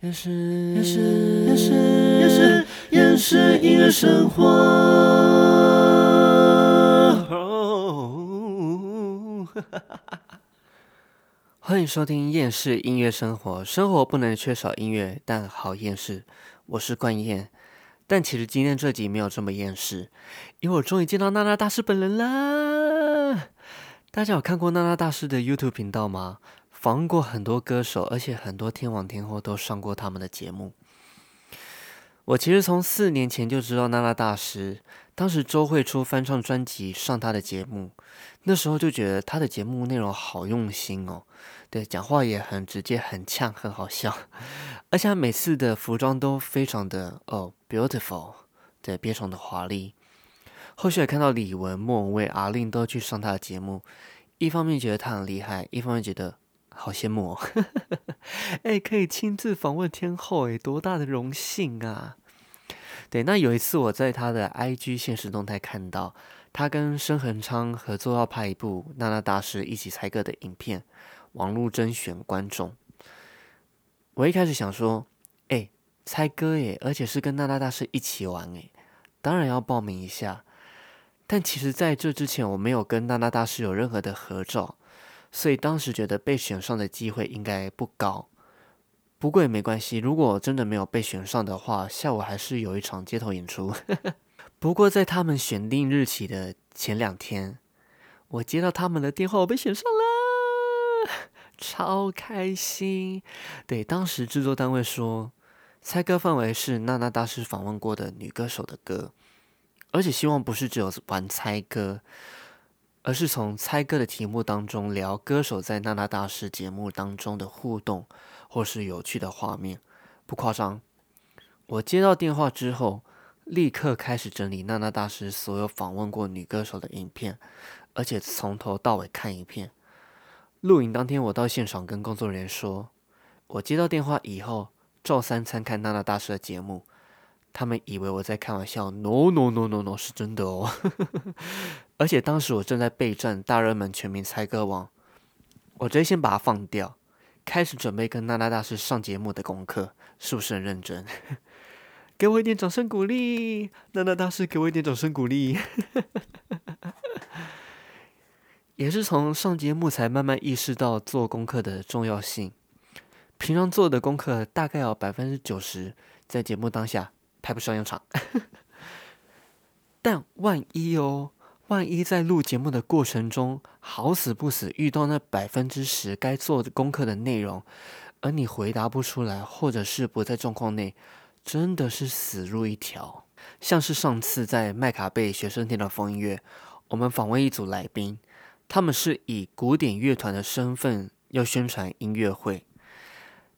厌世，厌世，厌世，厌世，厌世音乐生活。欢迎收听《厌世音乐生活》，生活不能缺少音乐，但好厌世。我是冠燕，但其实今天这集没有这么厌世，因为我终于见到娜娜大师本人啦！大家有看过娜娜大师的 YouTube 频道吗？访问过很多歌手，而且很多天王天后都上过他们的节目。我其实从四年前就知道娜娜大师，当时周慧出翻唱专辑上他的节目，那时候就觉得他的节目内容好用心哦，对，讲话也很直接、很呛、很好笑，而且他每次的服装都非常的哦 beautiful，对，非常的华丽。后续也看到李玟、莫文蔚、阿令都去上他的节目，一方面觉得他很厉害，一方面觉得。好羡慕哦！哎，可以亲自访问天后，哎，多大的荣幸啊！对，那有一次我在他的 IG 现实动态看到，他跟申恒昌合作要拍一部娜娜大师一起猜歌的影片，网络甄选观众。我一开始想说，哎，猜歌耶，而且是跟娜娜大师一起玩哎，当然要报名一下。但其实在这之前，我没有跟娜娜大师有任何的合照。所以当时觉得被选上的机会应该不高，不过也没关系。如果真的没有被选上的话，下午还是有一场街头演出。不过在他们选定日期的前两天，我接到他们的电话，我被选上了，超开心。对，当时制作单位说，猜歌范围是娜娜大师访问过的女歌手的歌，而且希望不是只有玩猜歌。而是从猜歌的题目当中聊歌手在娜娜大师节目当中的互动，或是有趣的画面，不夸张。我接到电话之后，立刻开始整理娜娜大师所有访问过女歌手的影片，而且从头到尾看一遍。录影当天，我到现场跟工作人员说，我接到电话以后，照三餐看娜娜大师的节目。他们以为我在开玩笑，no no no no no，是真的哦。而且当时我正在备战大热门全民猜歌王，我直接先把它放掉，开始准备跟娜娜大师上节目的功课，是不是很认真？给我一点掌声鼓励，娜娜大师给我一点掌声鼓励。也是从上节目才慢慢意识到做功课的重要性，平常做的功课大概有百分之九十在节目当下。派不上用场，但万一哦，万一在录节目的过程中，好死不死遇到那百分之十该做的功课的内容，而你回答不出来，或者是不在状况内，真的是死路一条。像是上次在麦卡贝学生天的风音乐，我们访问一组来宾，他们是以古典乐团的身份要宣传音乐会，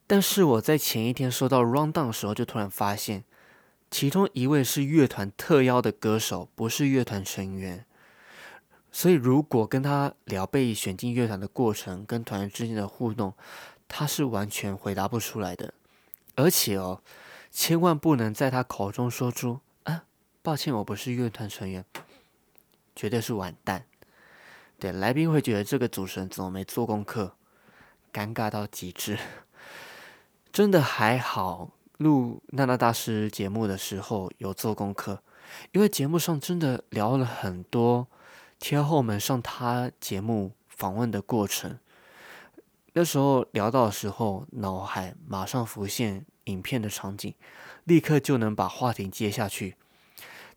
但是我在前一天收到 rundown 的时候，就突然发现。其中一位是乐团特邀的歌手，不是乐团成员，所以如果跟他聊被选进乐团的过程跟团员之间的互动，他是完全回答不出来的。而且哦，千万不能在他口中说出“啊，抱歉，我不是乐团成员”，绝对是完蛋。对，来宾会觉得这个主持人怎么没做功课，尴尬到极致。真的还好。录娜娜大师节目的时候有做功课，因为节目上真的聊了很多天后们上他节目访问的过程。那时候聊到的时候，脑海马上浮现影片的场景，立刻就能把话题接下去。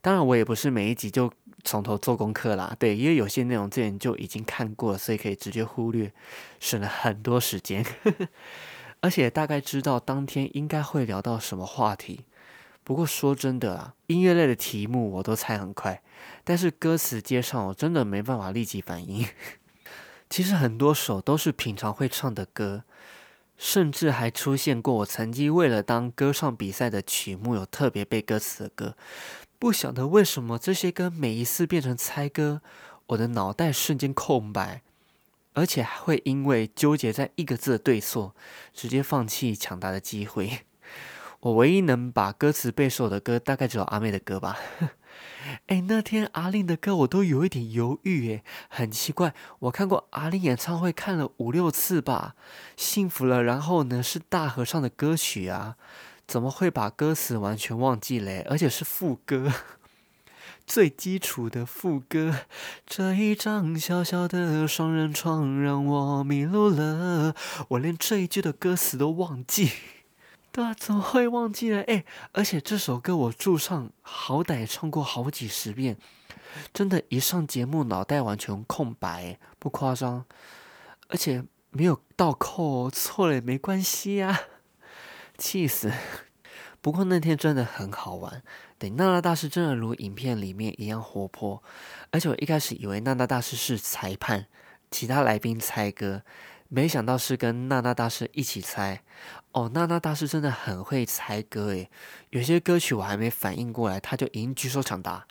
当然，我也不是每一集就从头做功课啦，对，因为有些内容之前就已经看过了，所以可以直接忽略，省了很多时间。而且大概知道当天应该会聊到什么话题。不过说真的啊，音乐类的题目我都猜很快，但是歌词接上我真的没办法立即反应。其实很多首都是平常会唱的歌，甚至还出现过我曾经为了当歌唱比赛的曲目有特别背歌词的歌。不晓得为什么这些歌每一次变成猜歌，我的脑袋瞬间空白。而且还会因为纠结在一个字的对错，直接放弃抢答的机会。我唯一能把歌词背熟的歌，大概只有阿妹的歌吧。哎，那天阿令的歌我都有一点犹豫，哎，很奇怪。我看过阿令演唱会，看了五六次吧。幸福了，然后呢是大合唱的歌曲啊，怎么会把歌词完全忘记嘞？而且是副歌，最基础的副歌。这一张小小的双人床让我迷路了，我连这一句的歌词都忘记。对啊，怎么会忘记了？哎，而且这首歌我驻唱好歹唱过好几十遍，真的，一上节目脑袋完全空白，不夸张。而且没有倒扣，哦错了也没关系呀，气死！不过那天真的很好玩，对，娜娜大师真的如影片里面一样活泼，而且我一开始以为娜娜大师是裁判，其他来宾猜歌。没想到是跟娜娜大师一起猜哦，娜娜大师真的很会猜歌诶，有些歌曲我还没反应过来，他就已经举手抢答。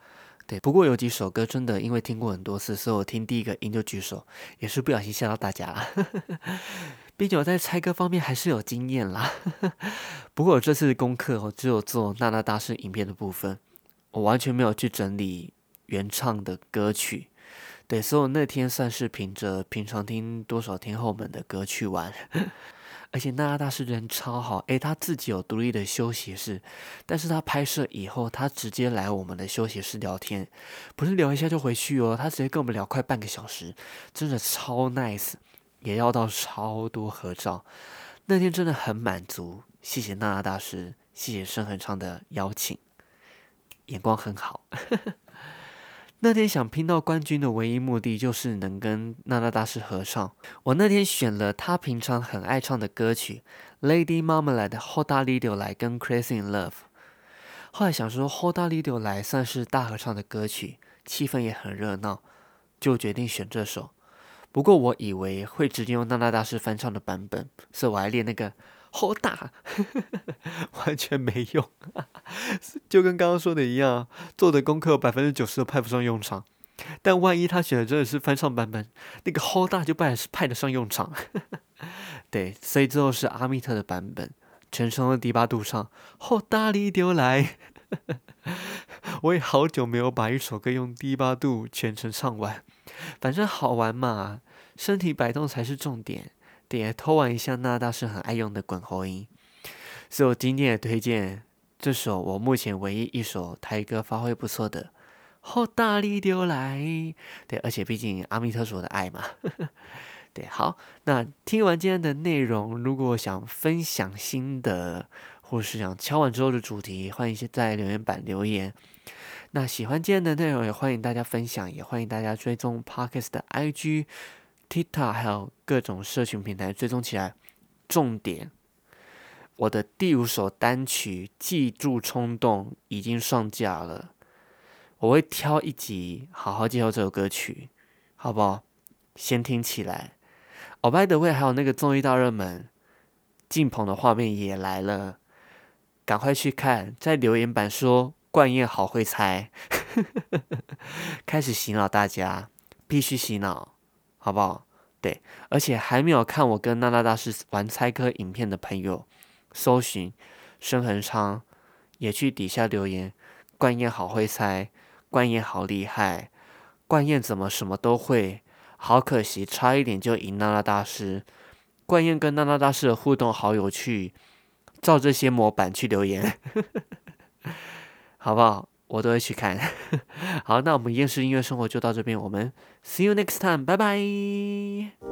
对，不过有几首歌真的因为听过很多次，所以我听第一个音就举手，也是不小心吓到大家了。毕竟我在猜歌方面还是有经验啦。不过我这次的功课我只有做娜娜大师影片的部分，我完全没有去整理原唱的歌曲。对，所以那天算是凭着平常听多少天后们的歌去玩，而且娜娜大师人超好，诶，他自己有独立的休息室，但是他拍摄以后，他直接来我们的休息室聊天，不是聊一下就回去哦，他直接跟我们聊快半个小时，真的超 nice，也要到超多合照，那天真的很满足，谢谢娜娜大师，谢谢申恒昌的邀请，眼光很好。那天想拼到冠军的唯一目的就是能跟娜娜大师合唱。我那天选了他平常很爱唱的歌曲《Lady Marmalade》的《Hold a Little》来跟《Crazy in Love》。后来想说《Hold a Little》来算是大合唱的歌曲，气氛也很热闹，就决定选这首。不过我以为会直接用娜娜大师翻唱的版本，所以我还练那个。好大，完全没用，就跟刚刚说的一样，做的功课百分之九十都派不上用场。但万一他选的真的是翻唱版本，那个好大就派是派得上用场。对，所以最后是阿密特的版本，全程的低八度唱，好大力丢来。我也好久没有把一首歌用低八度全程唱完，反正好玩嘛，身体摆动才是重点。也偷玩一下那大师很爱用的滚喉音，所以我今天也推荐这首我目前唯一一首台歌发挥不错的《好大力丢来》。对，而且毕竟阿弥特是我的爱嘛。对，好，那听完今天的内容，如果想分享心得，或是想敲完之后的主题，欢迎在留言板留言。那喜欢今天的内容，也欢迎大家分享，也欢迎大家追踪 Parkes 的 IG。TikTok 还有各种社群平台追踪起来。重点，我的第五首单曲《记住冲动》已经上架了，我会挑一集好好介绍这首歌曲，好不好？先听起来。哦，By the way，还有那个综艺大热门，进棚的画面也来了，赶快去看，在留言板说冠燕好会猜，开始洗脑大家，必须洗脑。好不好？对，而且还没有看我跟娜娜大师玩猜歌影片的朋友，搜寻申恒昌，也去底下留言。冠燕好会猜，冠燕好厉害，冠燕怎么什么都会？好可惜，差一点就赢娜娜大师。冠燕跟娜娜大师的互动好有趣，照这些模板去留言，好不好？我都会去看。好，那我们厌世音乐生活就到这边，我们 see you next time，拜拜。